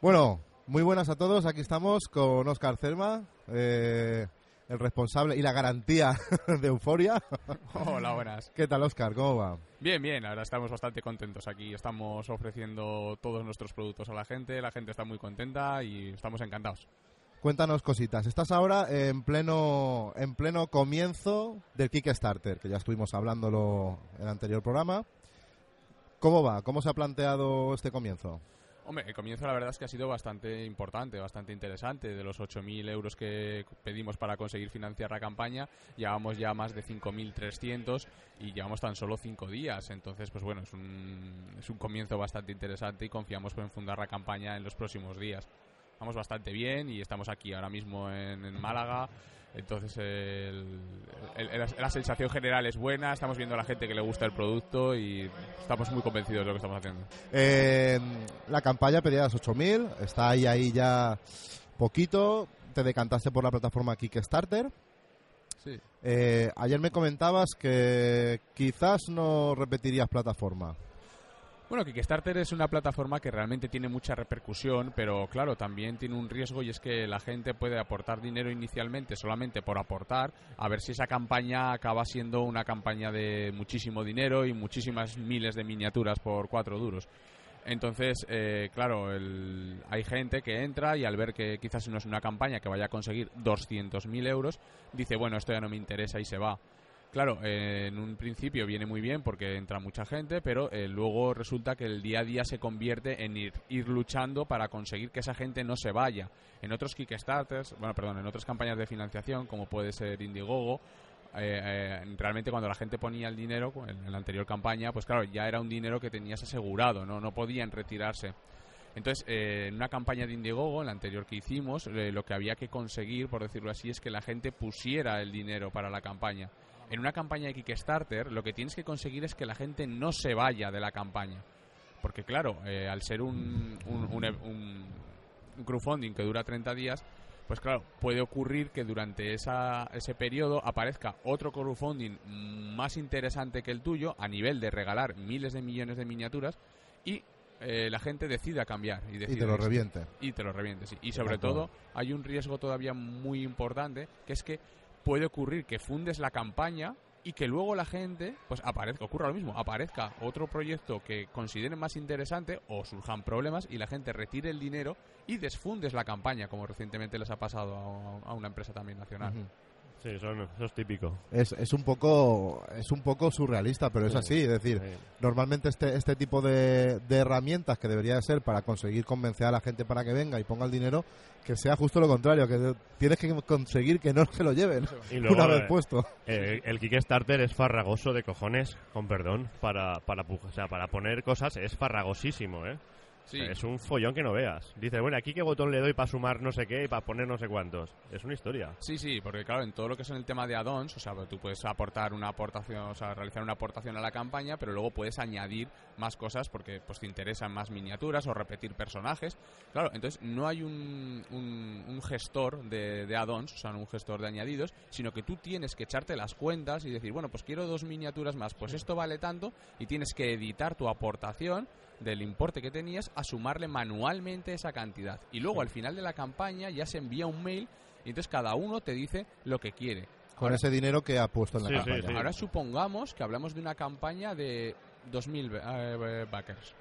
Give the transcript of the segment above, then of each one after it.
Bueno, muy buenas a todos. Aquí estamos con Oscar Cerma, eh, el responsable y la garantía de Euforia. Hola, buenas. ¿Qué tal, Oscar? ¿Cómo va? Bien, bien, ahora estamos bastante contentos aquí. Estamos ofreciendo todos nuestros productos a la gente, la gente está muy contenta y estamos encantados. Cuéntanos cositas. Estás ahora en pleno en pleno comienzo del Kickstarter, que ya estuvimos hablándolo en el anterior programa. ¿Cómo va? ¿Cómo se ha planteado este comienzo? Hombre, el comienzo la verdad es que ha sido bastante importante, bastante interesante. De los 8.000 euros que pedimos para conseguir financiar la campaña, llevamos ya más de 5.300 y llevamos tan solo 5 días. Entonces, pues bueno, es un, es un comienzo bastante interesante y confiamos en fundar la campaña en los próximos días. Vamos bastante bien y estamos aquí ahora mismo en, en Málaga. Entonces, el- el- el- la sensación general es buena. Estamos viendo a la gente que le gusta el producto y estamos muy convencidos de lo que estamos haciendo. Eh, la campaña pedía las 8.000, está ahí, ahí ya poquito. Te decantaste por la plataforma Kickstarter. Sí. Eh, ayer me comentabas que quizás no repetirías plataforma. Bueno, Kickstarter es una plataforma que realmente tiene mucha repercusión, pero claro, también tiene un riesgo y es que la gente puede aportar dinero inicialmente solamente por aportar, a ver si esa campaña acaba siendo una campaña de muchísimo dinero y muchísimas miles de miniaturas por cuatro duros. Entonces, eh, claro, el- hay gente que entra y al ver que quizás no es una campaña que vaya a conseguir 200.000 euros, dice, bueno, esto ya no me interesa y se va. Claro, eh, en un principio viene muy bien porque entra mucha gente, pero eh, luego resulta que el día a día se convierte en ir, ir luchando para conseguir que esa gente no se vaya. En otros Kickstarters, bueno, perdón, en otras campañas de financiación, como puede ser Indiegogo, eh, eh, realmente cuando la gente ponía el dinero en, en la anterior campaña, pues claro, ya era un dinero que tenías asegurado, no, no podían retirarse. Entonces, eh, en una campaña de Indiegogo, en la anterior que hicimos, lo que había que conseguir, por decirlo así, es que la gente pusiera el dinero para la campaña. En una campaña de Kickstarter, lo que tienes que conseguir es que la gente no se vaya de la campaña. Porque claro, eh, al ser un, un, un, un- un crowdfunding que dura 30 días, pues claro, puede ocurrir que durante esa, ese periodo aparezca otro crowdfunding más interesante que el tuyo a nivel de regalar miles de millones de miniaturas y eh, la gente decida cambiar. Y, Y decida te lo reviente. Y te lo reviente, sí. Y sobre todo, hay un riesgo todavía muy importante, que es que puede ocurrir que fundes la campaña y que luego la gente, pues aparezca, ocurra lo mismo, aparezca otro proyecto que consideren más interesante o surjan problemas y la gente retire el dinero y desfundes la campaña, como recientemente les ha pasado a, una empresa también nacional. Sí, eso, eso es típico. Es, es un poco es un poco surrealista, pero es Sí. así. Es decir, Sí. normalmente este, este tipo de, de herramientas que debería de ser para conseguir convencer a la gente para que venga y ponga el dinero, que sea justo lo contrario, que tienes que conseguir que no se lo lleven Y luego, una vez eh, puesto. Eh, el Kickstarter es farragoso de cojones, con perdón, para, para, o sea, para poner cosas es farragosísimo, ¿eh? Sí. Es un follón que no veas. Dice, bueno, aquí qué botón le doy para sumar no sé qué y para poner no sé cuántos. Es una historia. Sí, sí, porque claro, en todo lo que es en el tema de add-ons, o sea, tú puedes aportar una aportación, o sea, realizar una aportación a la campaña, pero luego puedes añadir más cosas porque pues te interesan más miniaturas o repetir personajes. Claro, entonces no hay un, un, un gestor de, de add-ons, o sea, no un gestor de añadidos, sino que tú tienes que echarte las cuentas y decir, bueno, pues quiero dos miniaturas más, pues esto vale tanto y tienes que editar tu aportación del importe que tenías a sumarle manualmente esa cantidad. Y luego al final de la campaña ya se envía un mail y entonces cada uno te dice lo que quiere. Con ese dinero que ha puesto en la Sí, sí, campaña. sí. Ahora supongamos que hablamos de una campaña de 2.000 eh, backers.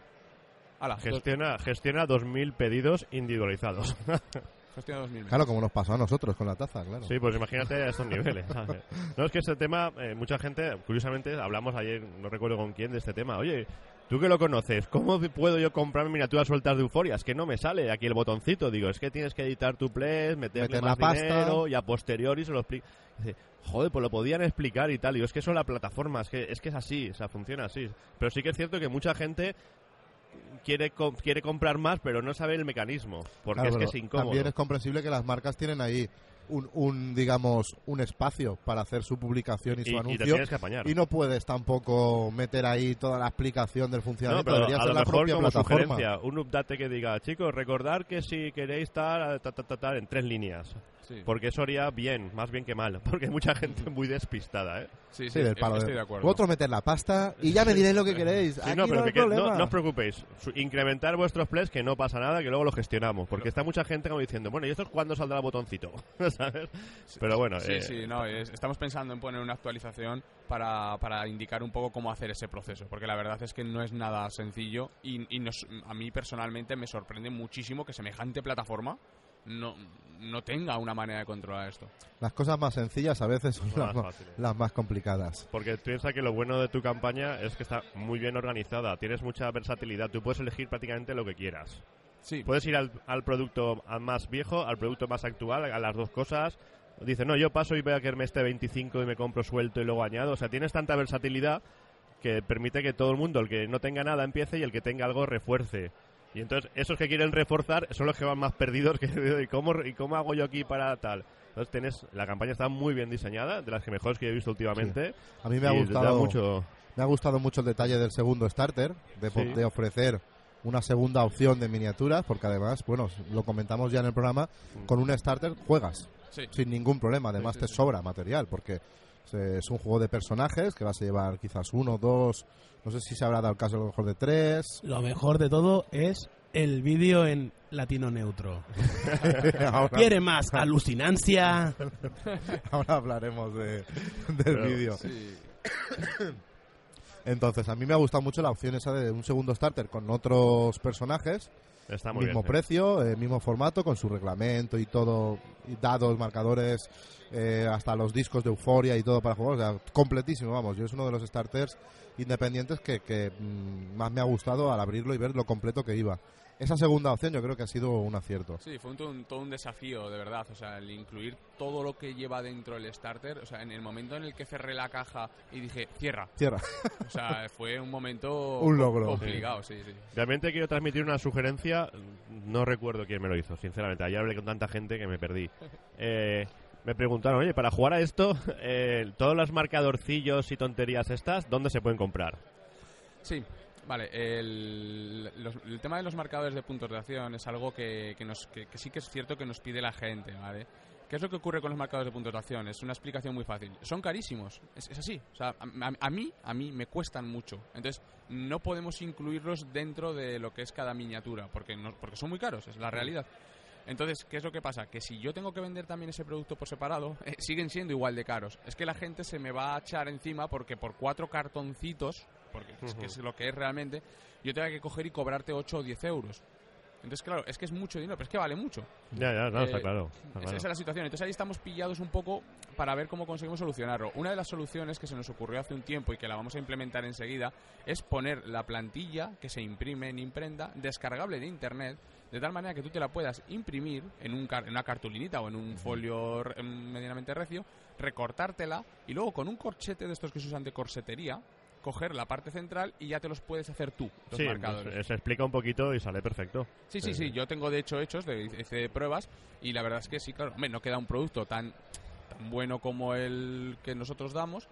Hala, Gestiona, gestiona 2.000 pedidos individualizados. gestiona 2.000. Claro, como nos pasó a nosotros con la taza, claro. Sí, pues imagínate a estos niveles. ¿sabes? No, es que este tema, eh, mucha gente, curiosamente, hablamos ayer, no recuerdo con quién, de este tema. Oye, tú que lo conoces, ¿cómo puedo yo comprar miniaturas sueltas de euforia? Es que no me sale aquí el botoncito. Digo, es que tienes que editar tu pledge, meterle Meter más la pasta. dinero y a posteriori se lo explico. Dice, joder, pues lo podían explicar y tal. Digo, es que son la plataforma, es que, es que es así, o sea, funciona así. Pero sí que es cierto que mucha gente quiere, quiere comprar más, pero no sabe el mecanismo. Porque Claro, es que es incómodo. También es comprensible que las marcas tienen ahí un, un, digamos, un espacio para hacer su publicación y, su y, anuncio. y no puedes tampoco meter ahí toda la explicación del No, funcionamiento. pero Debería a ser lo la mejor propia como plataforma. sugerencia, un update que diga, chicos, recordar que si queréis estar ta, ta, ta, ta, en tres líneas. Sí, Porque eso haría bien, más bien que mal. Porque hay mucha gente muy despistada, ¿eh? sí, Sí, sí, del palo estoy de, de acuerdo. Vosotros meter la pasta y ya me diréis lo que queréis. Sí, Aquí no, pero hay que- no, no os preocupéis. Su- incrementar vuestros plays, que no pasa nada, que luego lo gestionamos. Porque está mucha gente como diciendo, bueno, ¿y esto es cuándo saldrá el botoncito? ¿Sabes? Pero bueno, Sí, eh, sí, no, es- estamos pensando en poner una actualización para, para indicar un poco cómo hacer ese proceso, porque la verdad es que no es nada sencillo y, y nos- a mí personalmente me sorprende muchísimo que semejante plataforma no, no tenga una manera de controlar esto. Las cosas más sencillas a veces son las, más las complicadas. Porque piensa que lo bueno de tu campaña es que está muy bien organizada, tienes mucha versatilidad, tú puedes elegir prácticamente lo que quieras. Sí, Puedes ir al, al producto al más viejo, al producto más actual, a las dos cosas. Dice, no, yo paso y veo a que me esté 25 y me compro suelto y luego añado. O sea, tienes tanta versatilidad que permite que todo el mundo, el que no tenga nada, empiece y el que tenga algo refuerce. Y entonces, esos que quieren reforzar son los que van más perdidos. Que, ¿y, cómo, ¿Y cómo hago yo aquí para tal? Entonces, tienes, la campaña está muy bien diseñada, de las que mejores que he visto últimamente. A mí me ha gustado mucho. Me ha gustado mucho el detalle del segundo starter, de, po- Sí. de ofrecer una segunda opción de miniaturas, porque además, bueno, lo comentamos ya en el programa, con un starter juegas sí. sin ningún problema. Además Sí, sí, te sí. sobra material, porque es un juego de personajes que vas a llevar quizás uno, dos, no sé si se habrá dado el caso a lo mejor de tres. Lo mejor de todo es el vídeo en latino neutro. ahora, ¿Quiere más alucinancia? ahora hablaremos de- del vídeo. Sí. Entonces, a mí me ha gustado mucho la opción esa de un segundo starter con otros personajes Está muy mismo bien. sí. precio, eh, mismo formato, con su reglamento y todo, y dados, marcadores, eh, hasta los discos de euforia y todo para jugar. O sea, completísimo, vamos. Yo es uno de los starters independientes que, que, mm, más me ha gustado al abrirlo y ver lo completo que iba. Esa segunda opción yo creo que ha sido un acierto. Sí, fue un, todo un- todo un desafío, de verdad. O sea, el incluir todo lo que lleva dentro el starter. O sea, en el momento en el que cerré la caja y dije, cierra. Cierra. O sea, fue un momento Un logro. complicado, sí, sí. Realmente quiero transmitir una sugerencia. No recuerdo quién me lo hizo, sinceramente. Ayer hablé con tanta gente que me perdí. Eh, me preguntaron, oye, para jugar a esto, eh, todos los marcadorcillos y tonterías estas, ¿dónde se pueden comprar? Sí, vale. El, los- el tema de los marcadores de puntos de acción es algo que, que nos, que, sí que es cierto que nos pide la gente, ¿vale? ¿Qué es lo que ocurre con los marcadores de puntos de acción? Es una explicación muy fácil. Son carísimos, es, así. O sea, a, a- a mí, a mí me cuestan mucho. Entonces, no podemos incluirlos dentro de lo que es cada miniatura, porque, no, porque son muy caros, es la realidad. Entonces, ¿qué es lo que pasa? Que si yo tengo que vender también ese producto por separado, eh, siguen siendo igual de caros. Es que la gente se me va a echar encima porque por cuatro cartoncitos, porque es, que es lo que es realmente, yo tengo que coger y cobrarte 8 o 10 euros. Entonces, claro, es que es mucho dinero, pero es que vale mucho. Ya, ya, no, está Eh, claro. está Esa, claro. es la situación. Entonces ahí estamos pillados un poco para ver cómo conseguimos solucionarlo. Una de las soluciones que se nos ocurrió hace un tiempo y que la vamos a implementar enseguida es poner la plantilla que se imprime en imprenta descargable de internet de tal manera que tú te la puedas imprimir en, un car- en una cartulinita o en un folio medianamente recio, recortártela y luego con un corchete de estos que se usan de corsetería coger la parte central y ya te los puedes hacer tú, los Sí, marcadores. se explica un poquito y sale perfecto. Sí, sí, sí. Yo tengo de hecho hechos, de, hice pruebas y la verdad es que sí, claro, hombre, no queda un producto tan, tan bueno como el que nosotros damos.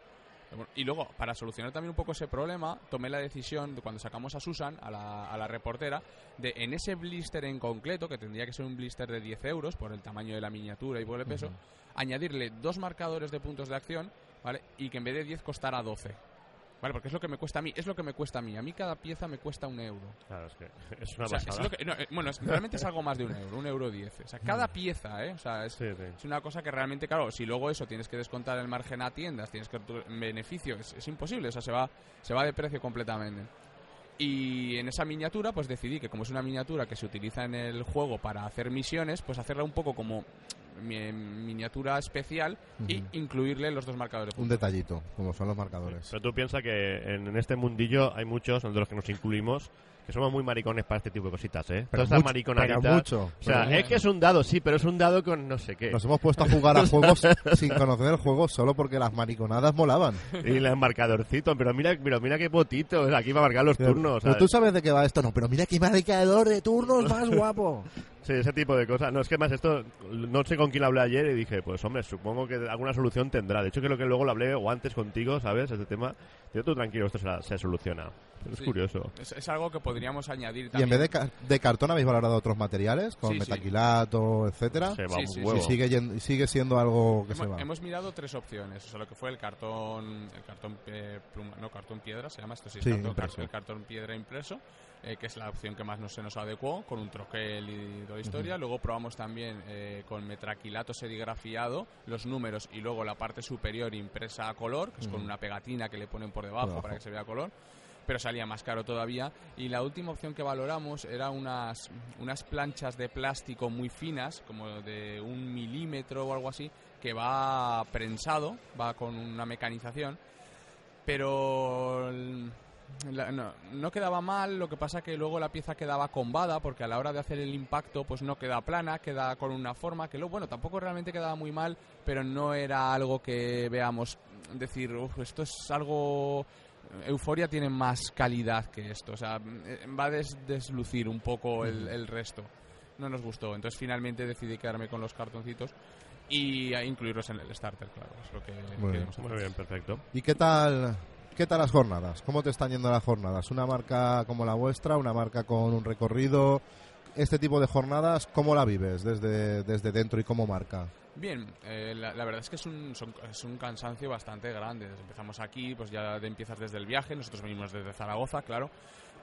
Y luego, para solucionar también un poco ese problema, tomé la decisión de cuando sacamos a Susan, a la, a la reportera, de en ese blister en concreto, que tendría que ser un blister de 10 euros por el tamaño de la miniatura y por el peso, añadirle dos marcadores de puntos de acción, ¿vale? Y que en vez de 10 costara 12. ¿Vale? Porque es lo que me cuesta a mí, es lo que me cuesta a mí. A mí cada pieza me cuesta un euro. Claro, es que es una O sea, es pasada. lo que- no, eh, bueno, es- realmente es algo más de un euro, un euro diez. O sea, cada pieza, ¿eh? O sea, es, Sí, sí. es una cosa que realmente, claro, si luego eso tienes que descontar el margen a tiendas, tienes que beneficio, es, es imposible, o sea, se va, se va de precio completamente. Y en esa miniatura, pues decidí que como es una miniatura que se utiliza en el juego para hacer misiones, pues hacerla un poco como miniatura especial y Ujú. incluirle los dos marcadores. Un detallito, como son los marcadores. Pero tú piensas que en, en este mundillo hay muchos, de los que nos incluimos, que somos muy maricones para este tipo de cositas, ¿eh? Pero Todas estas mucho, pero mucho. O sea, Pero es que es un dado, sí, pero es un dado con no sé qué. Nos hemos puesto a jugar a juegos sin conocer el juego solo porque las mariconadas molaban. Y el marcadorcito, pero mira, pero mira qué potito, aquí va a marcar los turnos. Pero ¿sabes? tú sabes de qué va esto, no, pero mira qué marcador de turnos más guapo. Sí, ese tipo de cosas. No, es que más esto, no sé con quién hablé ayer y dije, pues hombre, supongo que alguna solución tendrá. De hecho, creo que luego lo hablé o antes contigo, ¿sabes? Este tema. Yo tú tranquilo, esto se, se soluciona. Pero es Sí. curioso. Es, es algo que podríamos añadir Y también. en vez de, ca- de cartón habéis valorado otros materiales, con Sí, sí. metaquilato, etcétera. Se va Sí, un sí, huevo. Y sigue, sigue siendo algo que se Hemos, va. hemos mirado tres opciones, o sea, lo que fue el cartón, el cartón eh, pluma, no cartón piedra, se llama esto, sí, Sí, cartón, el cartón piedra impreso, eh, que es la opción que más nos, se nos adecuó, con un troquel y la historia. Luego probamos también eh, con metraquilato serigrafiado los números y luego la parte superior impresa a color, que es con una pegatina que le ponen por debajo, debajo. para que se vea color. Pero salía más caro todavía. Y la última opción que valoramos era unas, unas planchas de plástico muy finas, como de un milímetro o algo así, que va prensado, va con una mecanización, pero la- no, no quedaba mal, lo que pasa que luego la pieza quedaba combada, porque a la hora de hacer el impacto pues no queda plana, queda con una forma que luego, bueno, tampoco realmente quedaba muy mal, pero no era algo que veamos decir, "Uf, esto es algo... Euforia tiene más calidad que esto, o sea, eh, va a des- deslucir un poco el, el resto. No nos gustó, entonces finalmente decidí quedarme con los cartoncitos y a incluirlos en el starter, claro, es lo que Muy queríamos Muy hacer. bien, perfecto. ¿Y qué tal, qué tal las jornadas? ¿Cómo te están yendo las jornadas? ¿Una marca como la vuestra? ¿Una marca con un recorrido? Este tipo de jornadas, ¿cómo la vives desde, desde dentro y como marca? Bien, eh, la, la verdad es que es un, son- es un cansancio bastante grande. Empezamos aquí, pues ya de- empiezas desde el viaje, nosotros venimos desde Zaragoza, claro,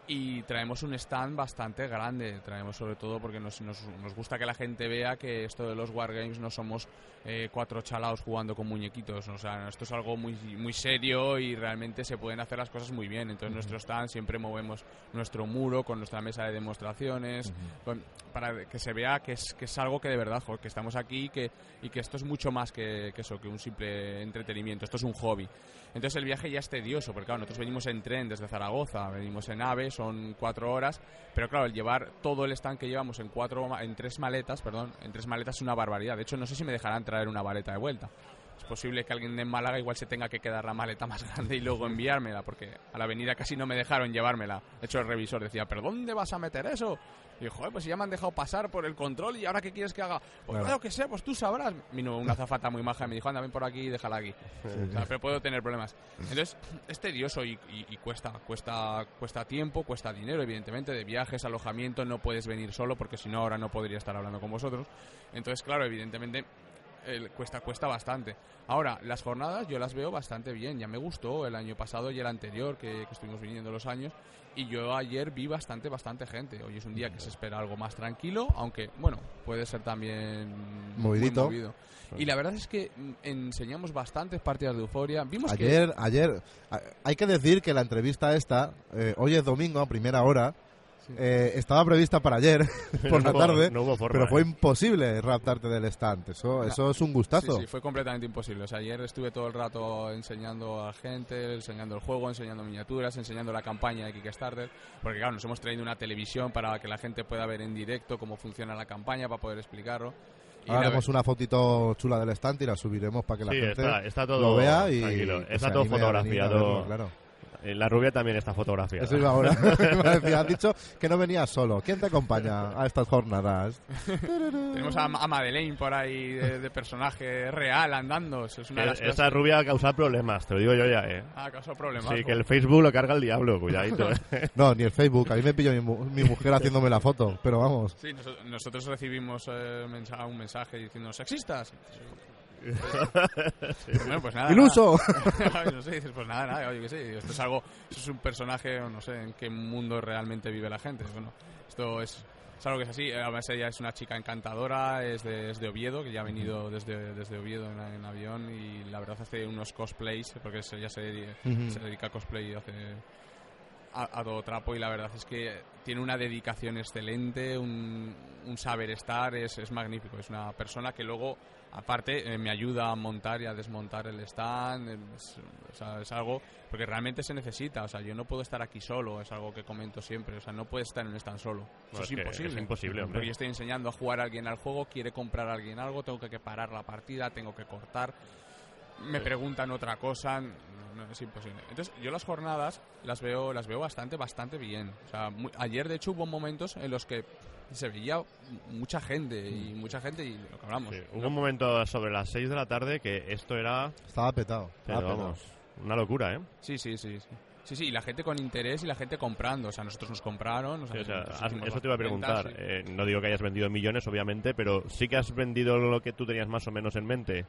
y traemos un stand bastante grande. Traemos sobre todo porque nos, nos, nos gusta que la gente vea que esto de los Wargames no somos eh, cuatro chalaos jugando con muñequitos. O sea, esto es algo muy, muy serio y realmente se pueden hacer las cosas muy bien. Entonces, nuestro stand siempre movemos nuestro muro con nuestra mesa de demostraciones, con- para que se vea que es, que es algo que de verdad, jo, que estamos aquí y que, y que esto es mucho más que, que eso, que un simple entretenimiento. Esto es un hobby. Entonces el viaje ya es tedioso, porque claro, nosotros venimos en tren desde Zaragoza, venimos en AVE, son cuatro horas, pero claro, el llevar todo el stand que llevamos en cuatro, en tres maletas, perdón, en tres maletas es una barbaridad. De hecho, no sé si me dejarán traer una maleta de vuelta. Es posible que alguien en Málaga igual se tenga que quedar la maleta más grande y luego enviármela, porque a la avenida casi no me dejaron llevármela. De hecho, el revisor decía, ¿pero dónde vas a meter eso? Y yo, joder, pues si ya me han dejado pasar por el control y ahora qué quieres que haga. Pues Claro. claro que sé, pues tú sabrás. Vino una zafata muy maja y me dijo, anda, ven por aquí y déjala aquí. O sea, pero puedo tener problemas. Entonces, es tedioso y, y- y cuesta, cuesta, cuesta tiempo, cuesta dinero, evidentemente, de viajes, alojamiento, no puedes venir solo porque si no ahora no podría estar hablando con vosotros. Entonces, claro, evidentemente el- cuesta, cuesta bastante. Ahora, las jornadas yo las veo bastante bien, ya me gustó el año pasado y el anterior que, que estuvimos viniendo los años y yo ayer vi bastante, bastante gente. Hoy es un día que se espera algo más tranquilo, aunque, bueno, puede ser también muy Movidito. movido. Y la verdad es que enseñamos bastantes partidas de euforia. Vimos que Ayer, ayer, hay que decir que la entrevista esta, eh, hoy es domingo a primera hora, eh, estaba prevista para ayer, por la No hubo- tarde, no hubo forma, pero fue ¿eh? imposible raptarte del stand. Eso, eso es un gustazo. Sí, sí, fue completamente imposible. O sea, ayer estuve todo el rato enseñando a gente, enseñando el juego, enseñando miniaturas, enseñando la campaña de Kickstarter. Porque, claro, nos hemos traído una televisión para que la gente pueda ver en directo cómo funciona la campaña, para poder explicarlo. Y Ahora la haremos una fotito chula del stand y la subiremos para que la Sí, gente está, está todo lo vea y Está todo fotografiado. verlo, claro. Eh, La rubia también está fotografiada. Eso iba ahora. Me decía, has dicho que no venías solo. ¿Quién te acompaña a estas jornadas? Tenemos a, a Madeleine por ahí de, de personaje real andando. Eso es una de las Eh, cosas Esa que- rubia ha causado problemas, te lo digo yo ya, eh. Ah, causó problemas. Sí, que el Facebook lo carga el diablo, cuidadito. eh. No, ni el Facebook. A mí me pilló mi, mu- mi mujer haciéndome la foto. Pero vamos. Sí, noso- nosotros recibimos eh, mensa- un mensaje diciendo sexistas. Bueno, pues nada. ¡Iluso! nada. no sé, dices, pues nada, nada, oye, que sé, esto es algo, esto es un personaje, no sé en qué mundo realmente vive la gente. Bueno, esto es, es algo que es así. Además, ella es una chica encantadora, es de, es de Oviedo, que ya ha venido desde, desde Oviedo en, en avión y la verdad hace unos cosplays, porque ella se, dedi- Ujú. se dedica a cosplay y hace a, a todo trapo y la verdad es que tiene una dedicación excelente, un, un saber estar, es, es magnífico. Es una persona que luego, aparte, eh, me ayuda a montar y a desmontar el stand. Es, o sea, es algo, porque realmente se necesita. O sea, yo no puedo estar aquí solo, es algo que comento siempre. O sea, no puedes estar en un stand solo. Eso es imposible. es imposible, hombre. Porque yo estoy enseñando a jugar a alguien al juego, quiere comprar a alguien algo, tengo que, parar la partida, tengo que cortar me preguntan otra cosa, no, no, es imposible. Entonces, yo las jornadas las veo las veo bastante bastante bien. O sea, muy- ayer de hecho hubo momentos en los que se veía mucha gente y mucha gente y lo que hablamos. Sí, Hubo un momento sobre las 6 de la tarde que esto era, Estaba petado. pero estaba petado. vamos, una locura, ¿eh? Sí, sí, sí, sí. Sí, sí, y la gente con interés y la gente comprando. O sea, nosotros nos compraron. o sea, Sí, o sea, nosotros has- hicimos eso te iba a preguntar. ventas, sí. Eh, no digo que hayas vendido millones, obviamente, pero sí que has vendido lo que tú tenías más o menos en mente.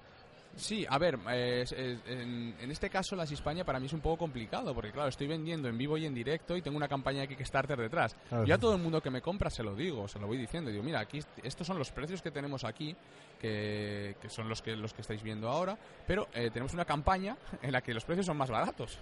Sí, a ver, eh, en, en este caso las Hispania para mí es un poco complicado, porque claro, estoy vendiendo en vivo y en directo y tengo una campaña de Kickstarter detrás. Claro. Yo a todo el mundo que me compra se lo digo, se lo voy diciendo, digo, mira, aquí est- estos son los precios que tenemos aquí, que, que son los que, los que estáis viendo ahora, pero eh, tenemos una campaña en la que los precios son más baratos.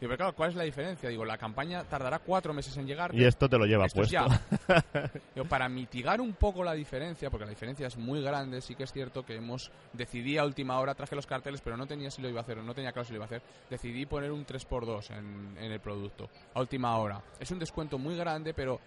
Digo, pero claro, ¿cuál es la diferencia? Digo, la campaña tardará cuatro meses en llegar. Y esto te lo lleva Esto es puesto. ya. Digo, para mitigar un poco la diferencia, porque la diferencia es muy grande, sí que es cierto que hemos decidí a última hora, traje los carteles, pero no tenía si lo iba a hacer, no tenía claro si lo iba a hacer. Decidí poner un 3x2 en, en el producto, a última hora. Es un descuento muy grande, pero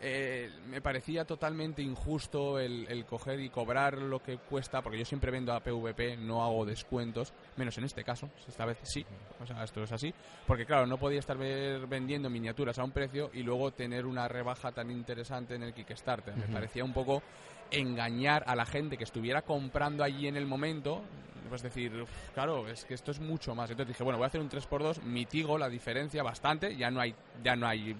eh, me parecía totalmente injusto el, el coger y cobrar lo que cuesta, porque yo siempre vendo a PVP, no hago descuentos, menos en este caso, esta vez sí, o sea, esto es así, porque claro, no podía estar ver- vendiendo miniaturas a un precio y luego tener una rebaja tan interesante en el Kickstarter. Me parecía un poco engañar a la gente que estuviera comprando allí en el momento, pues decir, "Uf, claro, es que esto es mucho más. Entonces dije, bueno, voy a hacer un 3x2, mitigo la diferencia bastante, ya no hay, ya no hay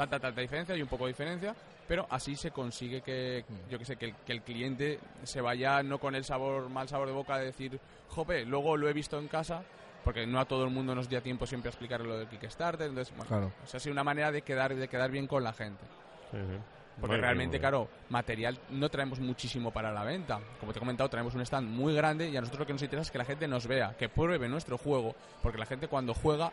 tanta, tanta diferencia, hay un poco de diferencia, pero así se consigue que, yo que sé, que el, que el cliente se vaya no con el sabor, mal sabor de boca de decir, jope, luego lo he visto en casa, porque no a todo el mundo nos dio tiempo siempre a explicar lo del Kickstarter, entonces, bueno, Claro. o sea, ha sido una manera de quedar, de quedar bien con la gente. Sí, sí. Porque Muy realmente, bien, muy bien. claro, material no traemos muchísimo para la venta. Como te he comentado, traemos un stand muy grande y a nosotros lo que nos interesa es que la gente nos vea, que pruebe nuestro juego, porque la gente cuando juega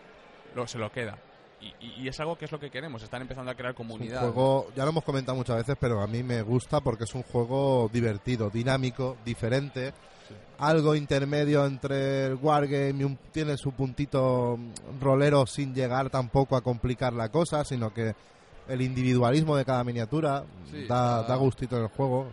lo, se lo queda. Y, y- es algo que es lo que queremos, están empezando a crear Es un comunidad. juego, ya lo hemos comentado muchas veces, pero a mí me gusta porque es un juego divertido, dinámico, diferente. Algo intermedio entre el Wargame y un, tiene su puntito rolero sin llegar tampoco a complicar la cosa, sino que el individualismo de cada miniatura Sí, da, da gustito en el juego.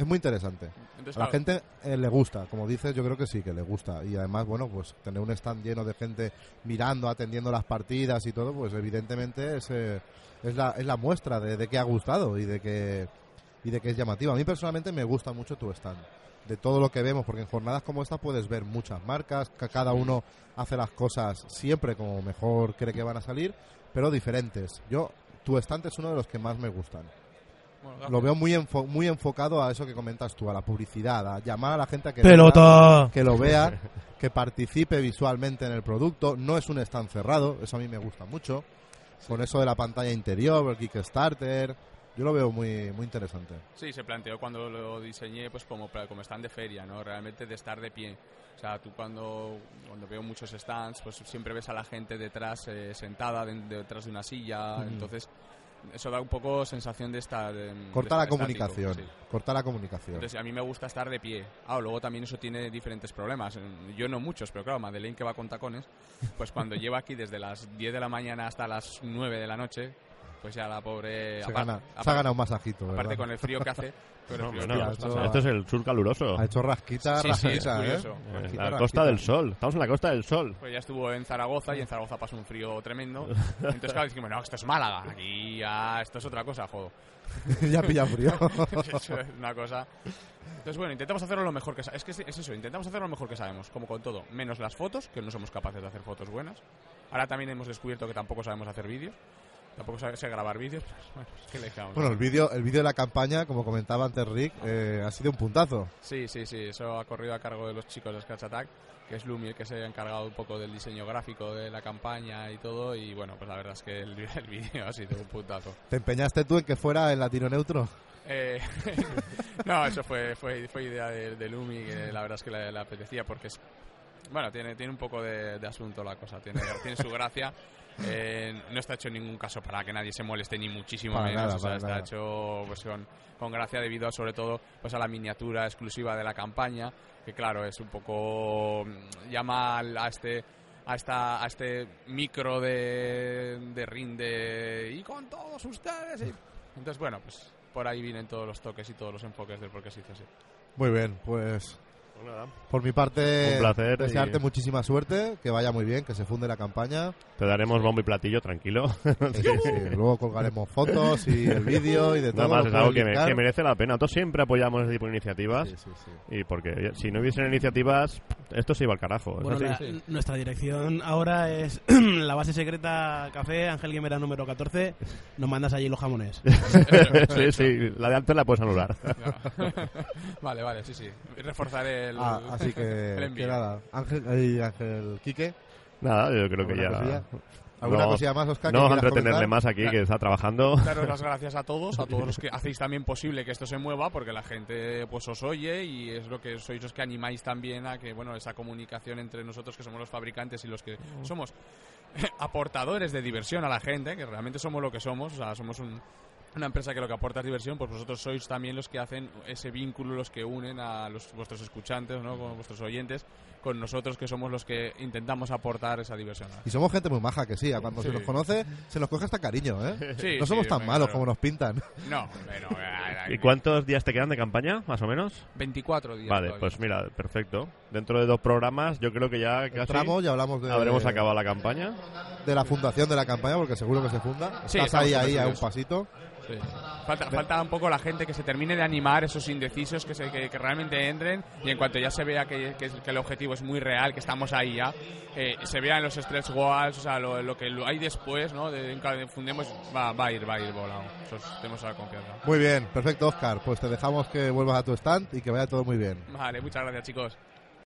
Es muy interesante. Entonces, A la claro, gente eh, le gusta, como dices, yo creo que sí, que le gusta. Y además, bueno, pues tener un stand lleno de gente mirando, atendiendo las partidas y todo, pues evidentemente es, eh, es, la, es la muestra de, de que ha gustado y de que, y de que es llamativo. A mí personalmente me gusta mucho tu stand. De todo lo que vemos, porque en jornadas como esta puedes ver muchas marcas, que cada uno hace las cosas siempre como mejor cree que van a salir, pero diferentes. Yo, tu stand es uno de los que más me gustan bueno, lo veo muy enfo- muy enfocado a eso que comentas tú, a la publicidad, a llamar a la gente a que, ¡Pelota! que lo vea, que participe visualmente en el producto. No es un stand cerrado, eso a mí me gusta mucho. Con eso de la pantalla interior, el Kickstarter, yo lo veo muy muy interesante. Sí, se planteó cuando lo diseñé pues como, como stand de feria, ¿no? Realmente de estar de pie. O sea, tú cuando, cuando veo muchos stands, pues siempre ves a la gente detrás, eh, sentada de- detrás de una silla. Ujú. Entonces, eso da un poco sensación de estar... de Corta la estar estático, comunicación, sí. corta la comunicación. Entonces, a mí me gusta estar de pie. Ah, luego también eso tiene diferentes problemas. Yo no muchos, pero claro, Madeleine que va con tacones, pues cuando lleva aquí desde las 10 de la mañana hasta las 9 de la noche, pues ya la pobre... se, gana, se ha ganado un masajito, Aparte ¿verdad? con el frío que hace... No, frío no, hace, esto- es el sur caluroso. Ha hecho rasquita, Sí, sí, es rasquita, ¿eh? curioso. Eh, Rasquita, la rasquita. costa del sol. Estamos en la costa del sol. Pues ya estuvo en Zaragoza y en Zaragoza pasó un frío tremendo. Entonces, claro, dijimos, no, esto es Málaga. Aquí ya, esto es otra cosa, jodo. ya pilla frío. Eso es una cosa. Entonces, bueno, intentamos hacerlo lo mejor que sabemos. Es que es eso, intentamos hacerlo lo mejor que sabemos, como con todo. Menos las fotos, que no somos capaces de hacer fotos buenas. Ahora también hemos descubierto que tampoco sabemos hacer vídeos. Tampoco sé grabar vídeos. pues, bueno, es que le bueno, el vídeo el vídeo de la campaña, como comentaba antes Rick, eh, ha sido un puntazo. Sí, sí, sí, eso ha corrido a cargo de los chicos de Scratch Attack, que es Lumi el que se ha encargado un poco del diseño gráfico de la campaña y todo, y bueno, pues la verdad es que el, el vídeo ha sido un puntazo. ¿Te empeñaste tú en que fuera el latino neutro? Eh, no, eso fue, fue, fue idea de, de Lumi, que la verdad es que le, le apetecía porque es... Bueno, tiene, tiene un poco de, de asunto la cosa, tiene, tiene su gracia. Eh, no está hecho en ningún caso para que nadie se moleste, ni muchísimo Para menos. nada, o sea, está nada. hecho pues, con, con gracia debido a, sobre todo pues, a la miniatura exclusiva de la campaña, que claro, es un poco... mm, llama a este a esta a este micro de, de rinde y con todos ustedes y- entonces bueno pues por ahí vienen todos los toques y todos los enfoques del por qué se hizo así Muy bien, pues Pues nada, Por mi parte, Un placer desearte y- muchísima suerte, que vaya muy bien, que se funde la campaña. te daremos bombo y platillo, tranquilo. Sí, sí, Luego colgaremos fotos y el vídeo y de todo. Nada más es algo que, me- que merece la pena. Nosotros siempre apoyamos ese tipo de iniciativas. Sí, sí, sí. Y porque si no hubiesen iniciativas, esto se iba al carajo. ¿es Bueno, la- nuestra dirección ahora es la base secreta Café Ángel Guimera número 14. Nos mandas allí los jamones. sí, sí, la de antes la puedes anular. vale, vale, sí, sí. Reforzaré el. Ah, así el que, envío. que nada. Ángel, eh, Ángel Quique, Nada, yo creo que ¿Alguna ya. cosilla? ¿alguna No, cosilla más, Oscar? No vamos a entretenerle comentar? más aquí, que está trabajando. Daros las gracias a todos, a todos los que hacéis también posible que esto se mueva, porque la gente pues os oye y es lo que sois los que animáis también a que bueno esa comunicación entre nosotros que somos los fabricantes y los que somos aportadores de diversión a la gente, que realmente somos lo que somos, o sea, somos un- una empresa que lo que aporta es diversión, pues vosotros sois también los que hacen ese vínculo, los que unen a los, vuestros escuchantes, ¿no? con vuestros oyentes, con nosotros que somos los que intentamos aportar esa diversión. Y somos gente muy maja, que sí, a cuando se Sí. nos conoce, se nos coge hasta cariño, ¿eh? Sí, no somos sí, tan malos claro. como nos pintan. No, pero, ¿Y cuántos días te quedan de campaña, más o menos? 24 días. Vale, todavía. pues mira, perfecto. Dentro de dos programas, yo creo que ya casi Entramos y hablamos de, habremos acabado la campaña. de la fundación de la campaña, porque seguro que se funda. Sí, Estás ahí, ahí, a un pasito. Sí. Falta, falta un poco la gente que se termine de animar esos indecisos, que, se, que, que realmente entren y en cuanto ya se vea que, que, que el objetivo es muy real, que estamos ahí ya, eh, se vean los stretch goals, o sea, lo, lo que hay después, ¿no? De, cada fundemos, va, va a ir, va a ir volado. Eso es- tenemos la confianza. Muy bien, perfecto, Oscar. Pues te dejamos que vuelvas a tu stand y que vaya todo muy bien. Vale, muchas gracias chicos.